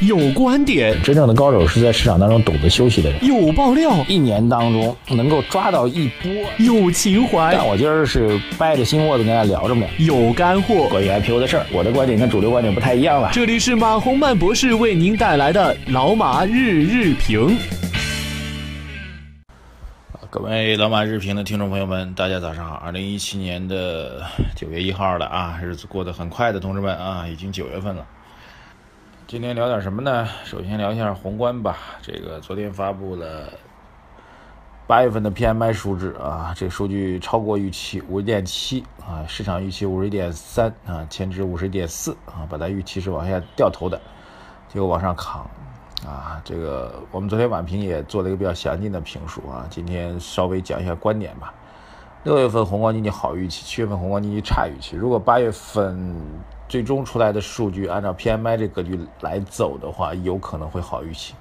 有观点，真正的高手是在市场当中懂得休息的人。有爆料，一年当中能够抓到一波。有情怀，但我今儿是掰着心窝子跟大家聊着呢。有干货，关于 IPO 的事儿，我的观点跟主流观点不太一样了。这里是马洪曼博士为您带来的老马日日评。各位老马日评的听众朋友们，大家早上好！二零一七年的九月一号了啊，日子过得很快的，同志们啊，已经九月份了。今天聊点什么呢？首先聊一下宏观吧。这个昨天发布了八月份的 PMI 数值啊，这数据超过预期五十点七啊，市场预期五十点三啊，前值五十点四啊，本来预期是往下掉头的，结果往上扛啊。这个我们昨天晚评也做了一个比较详尽的评述啊，今天稍微讲一下观点吧。六月份宏观经济好预期，七月份宏观经济差预期。如果八月份最终出来的数据按照 PMI 这格局来走的话，有可能会好预期。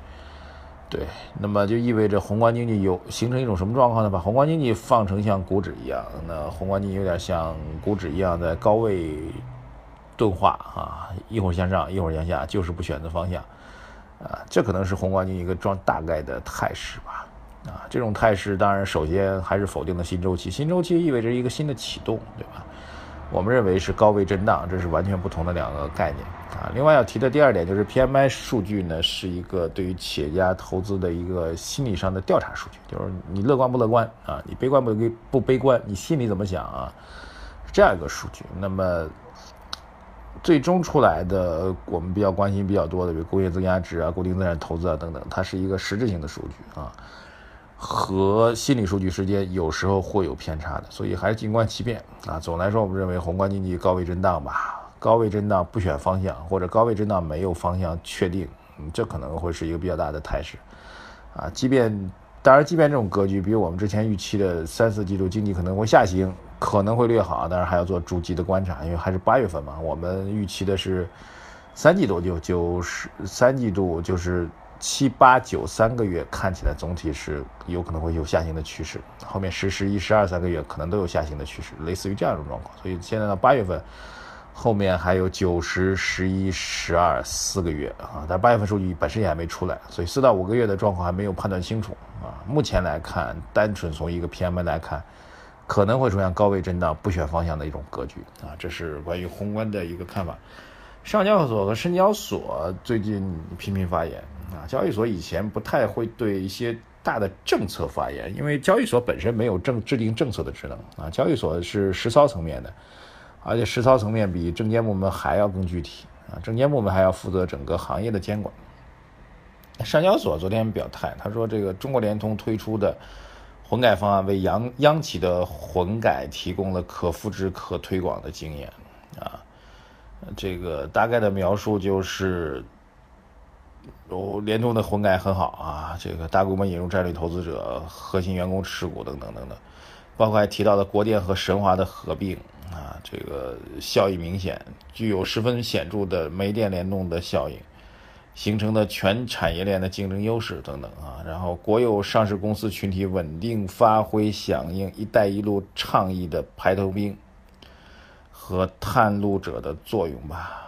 对，那么就意味着宏观经济有形成一种什么状况呢？把宏观经济放成像股指一样，那宏观经济有点像股指一样在高位钝化啊，一会儿向上，一会儿向下，就是不选择方向啊，这可能是宏观经济一个状大概的态势吧。啊，这种态势当然首先还是否定的新周期，新周期意味着一个新的启动，对吧？我们认为是高位震荡，这是完全不同的两个概念啊。另外要提的第二点就是 PMI 数据呢，是一个对于企业家投资的一个心理上的调查数据，就是你乐观不乐观啊？你悲观不不悲观？你心里怎么想啊？是这样一个数据。那么最终出来的，我们比较关心比较多的，比如工业增加值啊、固定资产投资啊等等，它是一个实质性的数据啊。和心理数据之间有时候会有偏差的，所以还是静观其变啊。总来说，我们认为宏观经济高位震荡吧，高位震荡不选方向，或者高位震荡没有方向确定，嗯，这可能会是一个比较大的态势啊。即便当然，即便这种格局比我们之前预期的三四季度经济可能会下行，可能会略好，当然还要做逐级的观察，因为还是八月份嘛。我们预期的是三季度就就是三季度就是。七八九三个月看起来总体是有可能会有下行的趋势，后面十十一十二三个月可能都有下行的趋势，类似于这样一种状况。所以现在到八月份，后面还有九十十一十二四个月啊，但八月份数据本身也还没出来，所以四到五个月的状况还没有判断清楚啊。目前来看，单纯从一个 PMI 来看，可能会出现高位震荡、不选方向的一种格局啊，这是关于宏观的一个看法。上交所和深交所最近频频发言。啊，交易所以前不太会对一些大的政策发言，因为交易所本身没有政制定政策的职能啊。交易所是实操层面的，而且实操层面比证监部门还要更具体啊。证监部门还要负责整个行业的监管。上交所昨天表态，他说这个中国联通推出的混改方案为央央企的混改提供了可复制、可推广的经验啊。这个大概的描述就是。有联通的混改很好啊，这个大规模引入战略投资者、核心员工持股等等等等，包括还提到了国电和神华的合并啊，这个效益明显，具有十分显著的煤电联动的效应，形成的全产业链的竞争优势等等啊。然后国有上市公司群体稳定发挥响应“一带一路”倡议的排头兵和探路者的作用吧。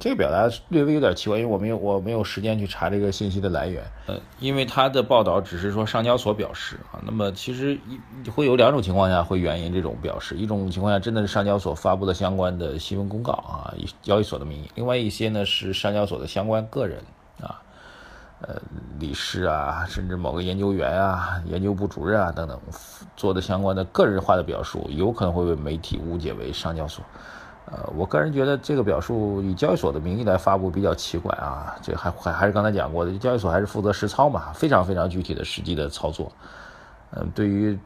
这个表达略微有点奇怪，因为我没有我没有时间去查这个信息的来源。呃，因为他的报道只是说上交所表示啊，那么其实会有两种情况下会援引这种表示，一种情况下真的是上交所发布的相关的新闻公告啊，以交易所的名义；另外一些呢是上交所的相关个人啊，呃，理事啊，甚至某个研究员啊、研究部主任啊等等做的相关的个人化的表述，有可能会被媒体误解为上交所。呃，我个人觉得这个表述以交易所的名义来发布比较奇怪啊。这还还还是刚才讲过的，交易所还是负责实操嘛，非常非常具体的实际的操作。嗯，对于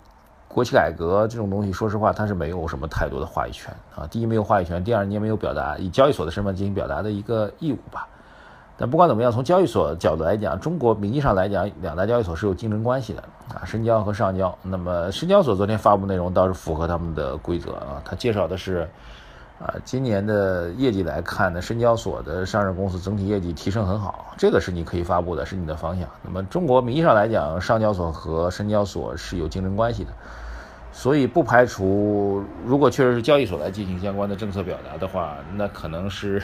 国企改革这种东西，说实话，它是没有什么太多的话语权啊。第一，没有话语权；第二，你也没有表达以交易所的身份进行表达的一个义务吧。但不管怎么样，从交易所角度来讲，中国名义上来讲，两大交易所是有竞争关系的啊，深交和上交。那么深交所昨天发布内容倒是符合他们的规则啊，他介绍的是。啊，今年的业绩来看呢，深交所的上市公司整体业绩提升很好，这个是你可以发布的，是你的方向。那么中国名义上来讲，上交所和深交所是有竞争关系的，所以不排除如果确实是交易所来进行相关的政策表达的话，那可能是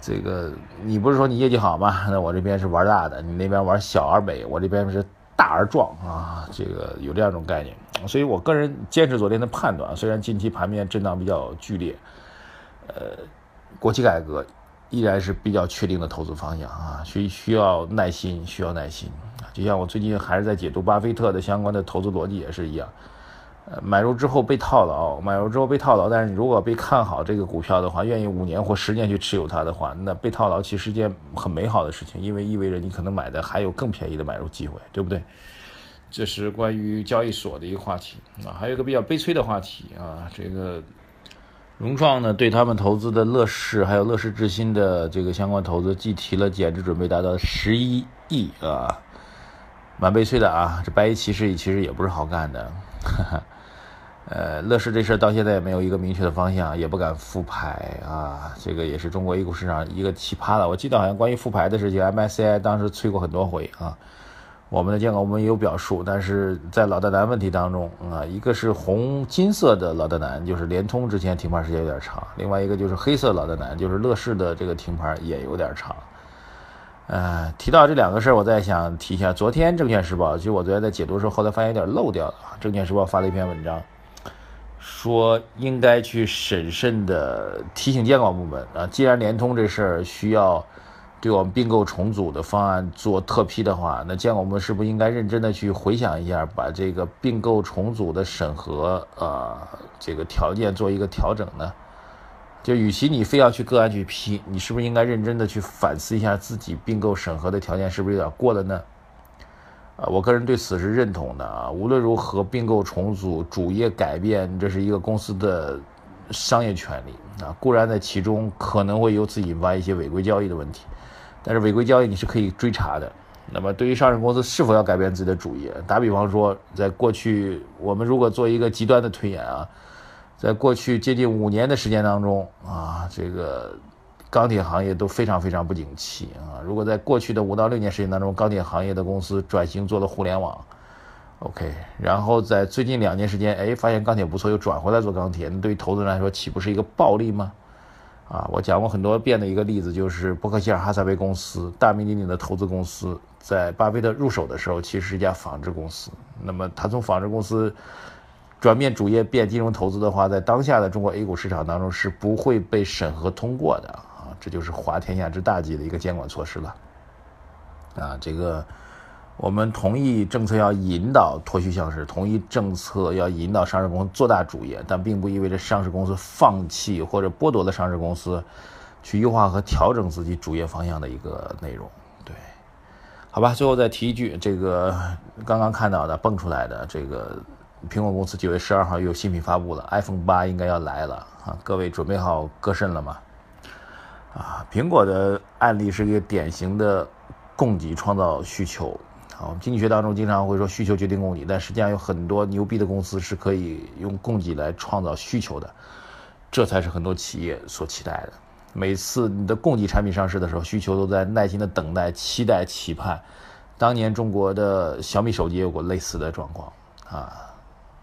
这个你不是说你业绩好吗？那我这边是玩大的，你那边玩小而美，我这边是大而壮啊，这个有这样一种概念。所以我个人坚持昨天的判断，虽然近期盘面震荡比较剧烈，呃，国企改革依然是比较确定的投资方向啊，需需要耐心，需要耐心。就像我最近还是在解读巴菲特的相关的投资逻辑也是一样。呃，买入之后被套牢，买入之后被套牢，但是如果被看好这个股票的话，愿意五年或十年去持有它的话，那被套牢其实是件很美好的事情，因为意味着你可能买的还有更便宜的买入机会，对不对？这是关于交易所的一个话题啊，还有一个比较悲催的话题啊，这个融创呢对他们投资的乐视还有乐视之星的这个相关投资，计提了减值准备达到十一亿啊，蛮悲催的啊，这白衣骑士其实也不是好干的，哈哈。呃，乐视这事到现在也没有一个明确的方向，也不敢复牌啊，这个也是中国 A 股市场一个奇葩了。我记得好像关于复牌的事情，MSCI 当时催过很多回啊。我们的监管部门也有表述，但是在老大难问题当中啊，一个是红金色的老大难，就是联通之前停牌时间有点长；另外一个就是黑色老大难，就是乐视的这个停牌也有点长。呃，提到这两个事儿，我再想提一下，昨天证券时报，其实我昨天在解读的时候，后来发现有点漏掉了。证券时报发了一篇文章。说应该去审慎的提醒监管部门啊，既然联通这事儿需要对我们并购重组的方案做特批的话，那这样我们是不是应该认真的去回想一下，把这个并购重组的审核啊这个条件做一个调整呢？就与其你非要去个案去批，你是不是应该认真的去反思一下自己并购审核的条件是不是有点过了呢？啊，我个人对此是认同的啊。无论如何，并购重组、主业改变，这是一个公司的商业权利啊。固然在其中可能会由此引发一些违规交易的问题，但是违规交易你是可以追查的。那么，对于上市公司是否要改变自己的主业，打比方说，在过去我们如果做一个极端的推演啊，在过去接近五年的时间当中啊，这个。钢铁行业都非常非常不景气啊！如果在过去的五到六年时间当中，钢铁行业的公司转型做了互联网，OK，然后在最近两年时间，哎，发现钢铁不错，又转回来做钢铁，那对于投资人来说，岂不是一个暴利吗？啊，我讲过很多遍的一个例子，就是伯克希尔哈撒韦公司，大名鼎鼎的投资公司，在巴菲特入手的时候，其实是一家纺织公司。那么他从纺织公司转变主业变金融投资的话，在当下的中国 A 股市场当中是不会被审核通过的啊。这就是滑天下之大稽的一个监管措施了，啊，这个我们同意政策要引导脱虚向实，同意政策要引导上市公司做大主业，但并不意味着上市公司放弃或者剥夺了上市公司去优化和调整自己主业方向的一个内容。对，好吧，最后再提一句，这个刚刚看到的蹦出来的这个苹果公司九月十二号又有新品发布了，iPhone 八应该要来了啊，各位准备好割肾了吗？啊，苹果的案例是一个典型的供给创造需求。啊，我们经济学当中经常会说需求决定供给，但实际上有很多牛逼的公司是可以用供给来创造需求的，这才是很多企业所期待的。每次你的供给产品上市的时候，需求都在耐心的等待、期待、期盼。当年中国的小米手机也有过类似的状况啊。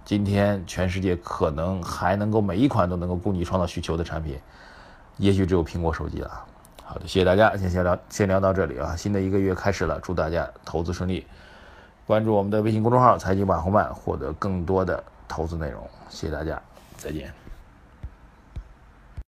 今天全世界可能还能够每一款都能够供给创造需求的产品。也许只有苹果手机了。好的，谢谢大家，先先聊先聊到这里啊。新的一个月开始了，祝大家投资顺利。关注我们的微信公众号“财经网红漫”，获得更多的投资内容。谢谢大家，再见。